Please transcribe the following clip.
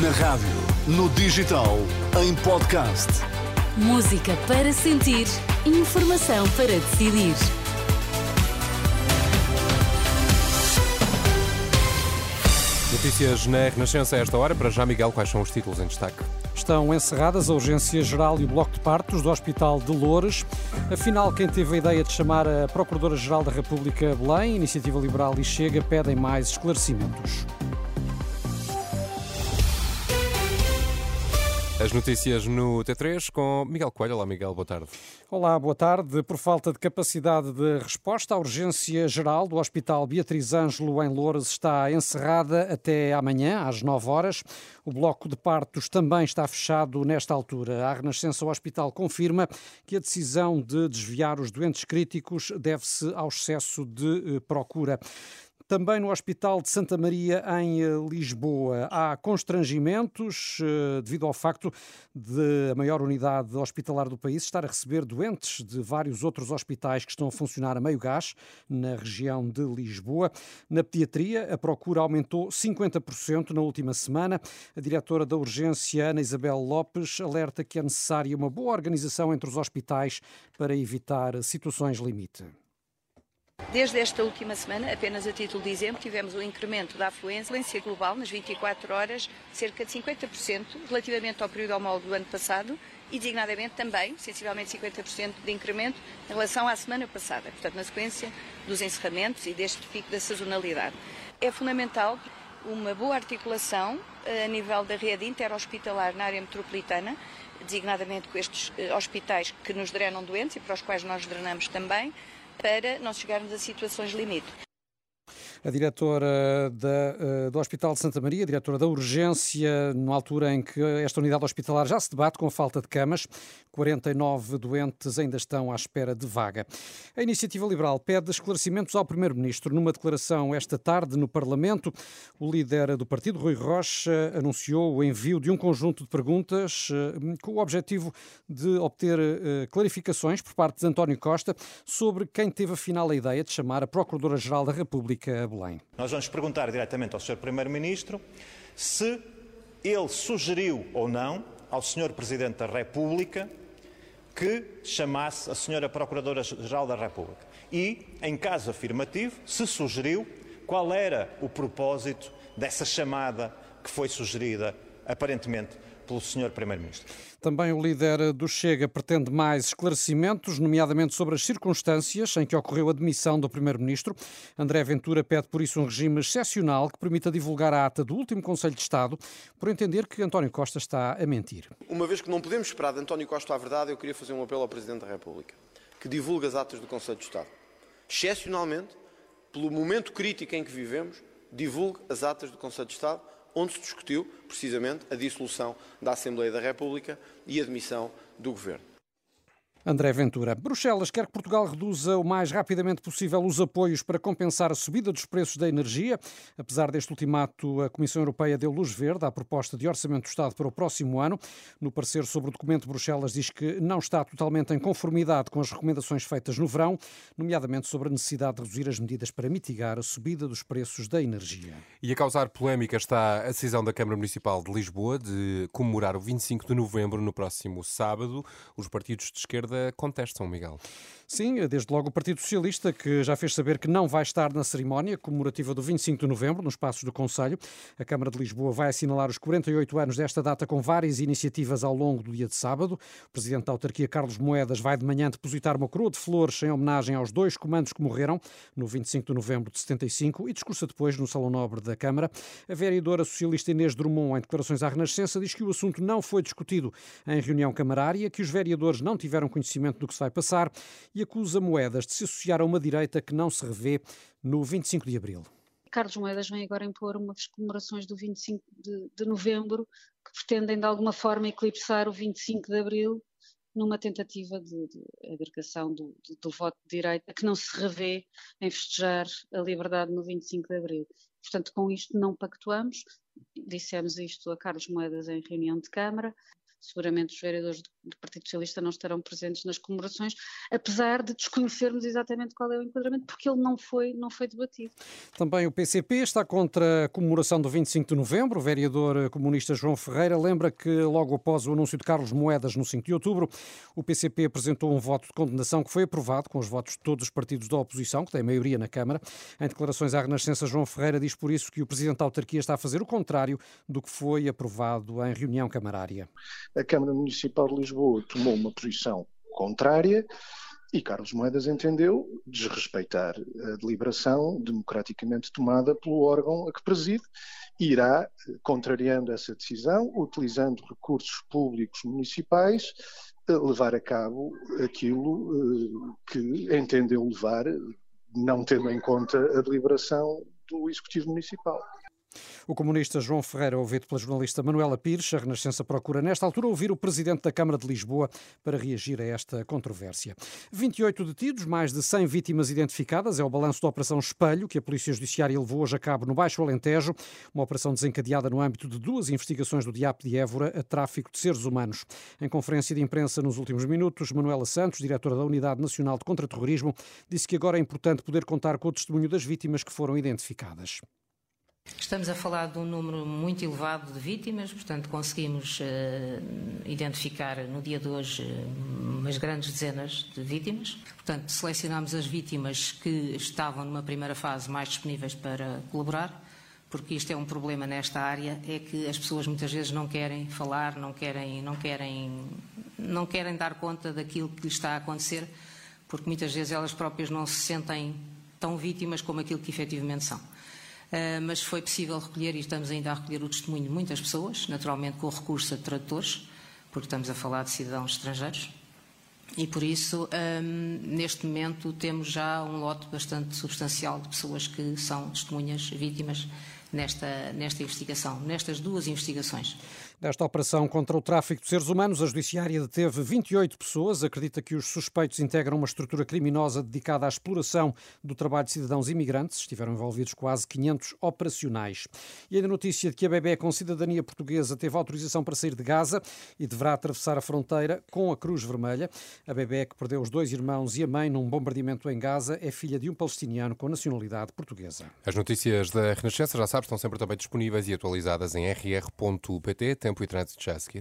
Na rádio, no digital, em podcast. Música para sentir, informação para decidir. Notícias na Renascença a esta hora. Para já, Miguel, quais são os títulos em destaque? Estão encerradas a Urgência Geral e o Bloco de Partos do Hospital de Loures. Afinal, quem teve a ideia de chamar a Procuradora-Geral da República Belém, Iniciativa Liberal e Chega, pedem mais esclarecimentos. As notícias no T3 com Miguel Coelho. Olá, Miguel, boa tarde. Olá, boa tarde. Por falta de capacidade de resposta, a urgência geral do Hospital Beatriz Ângelo em Loures está encerrada até amanhã, às 9 horas. O bloco de partos também está fechado nesta altura. A Renascença, hospital confirma que a decisão de desviar os doentes críticos deve-se ao excesso de eh, procura. Também no Hospital de Santa Maria, em eh, Lisboa, há constrangimentos eh, devido ao facto de a maior unidade hospitalar do país estar a receber doentes de vários outros hospitais que estão a funcionar a meio gás na região de Lisboa. Na pediatria, a procura aumentou 50% na última semana. A diretora da urgência, Ana Isabel Lopes, alerta que é necessária uma boa organização entre os hospitais para evitar situações limite. Desde esta última semana, apenas a título de exemplo, tivemos um incremento da afluência global nas 24 horas, cerca de 50% relativamente ao período homólogo do ano passado e, designadamente, também, sensivelmente 50% de incremento em relação à semana passada, portanto, na sequência dos encerramentos e deste pico da sazonalidade. É fundamental uma boa articulação eh, a nível da rede interhospitalar na área metropolitana, designadamente com estes eh, hospitais que nos drenam doentes e para os quais nós drenamos também, para não chegarmos a situações limite a diretora da, eh, do Hospital de Santa Maria, diretora da Urgência, numa altura em que esta unidade hospitalar já se debate com a falta de camas. 49 doentes ainda estão à espera de vaga. A Iniciativa Liberal pede esclarecimentos ao Primeiro-Ministro. Numa declaração esta tarde no Parlamento, o líder do partido, Rui Rocha, anunciou o envio de um conjunto de perguntas eh, com o objetivo de obter eh, clarificações por parte de António Costa sobre quem teve afinal a ideia de chamar a Procuradora-Geral da República Belém. Nós vamos perguntar diretamente ao Sr. Primeiro-Ministro se ele sugeriu ou não ao Sr. Presidente da República que chamasse a Sra. Procuradora-Geral da República. E, em caso afirmativo, se sugeriu qual era o propósito dessa chamada que foi sugerida, aparentemente, pelo Sr. Primeiro-Ministro. Também o líder do Chega pretende mais esclarecimentos, nomeadamente sobre as circunstâncias em que ocorreu a demissão do Primeiro-Ministro. André Ventura pede por isso um regime excepcional que permita divulgar a ata do último Conselho de Estado, por entender que António Costa está a mentir. Uma vez que não podemos esperar de António Costa a verdade, eu queria fazer um apelo ao Presidente da República, que divulgue as atas do Conselho de Estado. Excepcionalmente, pelo momento crítico em que vivemos, divulgue as atas do Conselho de Estado onde se discutiu precisamente a dissolução da Assembleia da República e a demissão do Governo. André Ventura. Bruxelas quer que Portugal reduza o mais rapidamente possível os apoios para compensar a subida dos preços da energia. Apesar deste ultimato, a Comissão Europeia deu luz verde à proposta de orçamento do Estado para o próximo ano. No parecer sobre o documento, Bruxelas diz que não está totalmente em conformidade com as recomendações feitas no verão, nomeadamente sobre a necessidade de reduzir as medidas para mitigar a subida dos preços da energia. E a causar polémica está a decisão da Câmara Municipal de Lisboa de comemorar o 25 de novembro no próximo sábado. Os partidos de esquerda esquerda contestam, Miguel. Sim, desde logo o Partido Socialista, que já fez saber que não vai estar na cerimónia comemorativa do 25 de novembro, nos Passos do Conselho. A Câmara de Lisboa vai assinalar os 48 anos desta data com várias iniciativas ao longo do dia de sábado. O Presidente da autarquia, Carlos Moedas, vai de manhã depositar uma coroa de flores em homenagem aos dois comandos que morreram no 25 de novembro de 75 e discursa depois no Salão Nobre da Câmara. A vereadora socialista Inês Drummond, em declarações à Renascença, diz que o assunto não foi discutido em reunião camarária, que os vereadores não tiveram conhecimento do que se vai passar e acusa Moedas de se associar a uma direita que não se revê no 25 de abril. Carlos Moedas vem agora impor umas comemorações do 25 de, de novembro que pretendem de alguma forma eclipsar o 25 de abril numa tentativa de, de agregação do, do, voto de direita que não se revê em festejar a liberdade no 25 de abril. Portanto, com isto não pactuamos, dissemos isto a Carlos Moedas em reunião de Câmara, seguramente os vereadores do Partido Socialista não estarão presentes nas comemorações, apesar de desconhecermos exatamente qual é o enquadramento, porque ele não foi, não foi debatido. Também o PCP está contra a comemoração do 25 de novembro. O vereador comunista João Ferreira lembra que logo após o anúncio de Carlos Moedas no 5 de outubro, o PCP apresentou um voto de condenação que foi aprovado com os votos de todos os partidos da oposição, que têm maioria na Câmara. Em declarações à Renascença, João Ferreira diz por isso que o Presidente da Autarquia está a fazer o contrário do que foi aprovado em reunião camarária. A Câmara Municipal de Lisboa tomou uma posição contrária e Carlos Moedas entendeu desrespeitar a deliberação democraticamente tomada pelo órgão a que preside e irá, contrariando essa decisão, utilizando recursos públicos municipais, levar a cabo aquilo eh, que entendeu levar, não tendo em conta a deliberação do Executivo Municipal. O comunista João Ferreira, ouvido pela jornalista Manuela Pires, a Renascença procura nesta altura ouvir o presidente da Câmara de Lisboa para reagir a esta controvérsia. 28 detidos, mais de 100 vítimas identificadas, é o balanço da Operação Espelho, que a Polícia Judiciária levou hoje a cabo no Baixo Alentejo, uma operação desencadeada no âmbito de duas investigações do DIAP de Évora a tráfico de seres humanos. Em conferência de imprensa nos últimos minutos, Manuela Santos, diretora da Unidade Nacional de Contra-Terrorismo, disse que agora é importante poder contar com o testemunho das vítimas que foram identificadas. Estamos a falar de um número muito elevado de vítimas, portanto, conseguimos uh, identificar no dia de hoje umas grandes dezenas de vítimas. Portanto, selecionámos as vítimas que estavam numa primeira fase mais disponíveis para colaborar, porque isto é um problema nesta área, é que as pessoas muitas vezes não querem falar, não querem, não querem, não querem dar conta daquilo que lhes está a acontecer, porque muitas vezes elas próprias não se sentem tão vítimas como aquilo que efetivamente são. Uh, mas foi possível recolher, e estamos ainda a recolher o testemunho de muitas pessoas, naturalmente com o recurso a tradutores, porque estamos a falar de cidadãos estrangeiros. E por isso, um, neste momento, temos já um lote bastante substancial de pessoas que são testemunhas vítimas nesta, nesta investigação, nestas duas investigações. Nesta operação contra o tráfico de seres humanos, a Judiciária deteve 28 pessoas. Acredita que os suspeitos integram uma estrutura criminosa dedicada à exploração do trabalho de cidadãos imigrantes. Estiveram envolvidos quase 500 operacionais. E ainda notícia de que a bebê com cidadania portuguesa teve autorização para sair de Gaza e deverá atravessar a fronteira com a Cruz Vermelha. A bebê que perdeu os dois irmãos e a mãe num bombardamento em Gaza é filha de um palestiniano com nacionalidade portuguesa. As notícias da Renascença, já sabes, estão sempre também disponíveis e atualizadas em rr.pt tempo e trânsito já a seguir.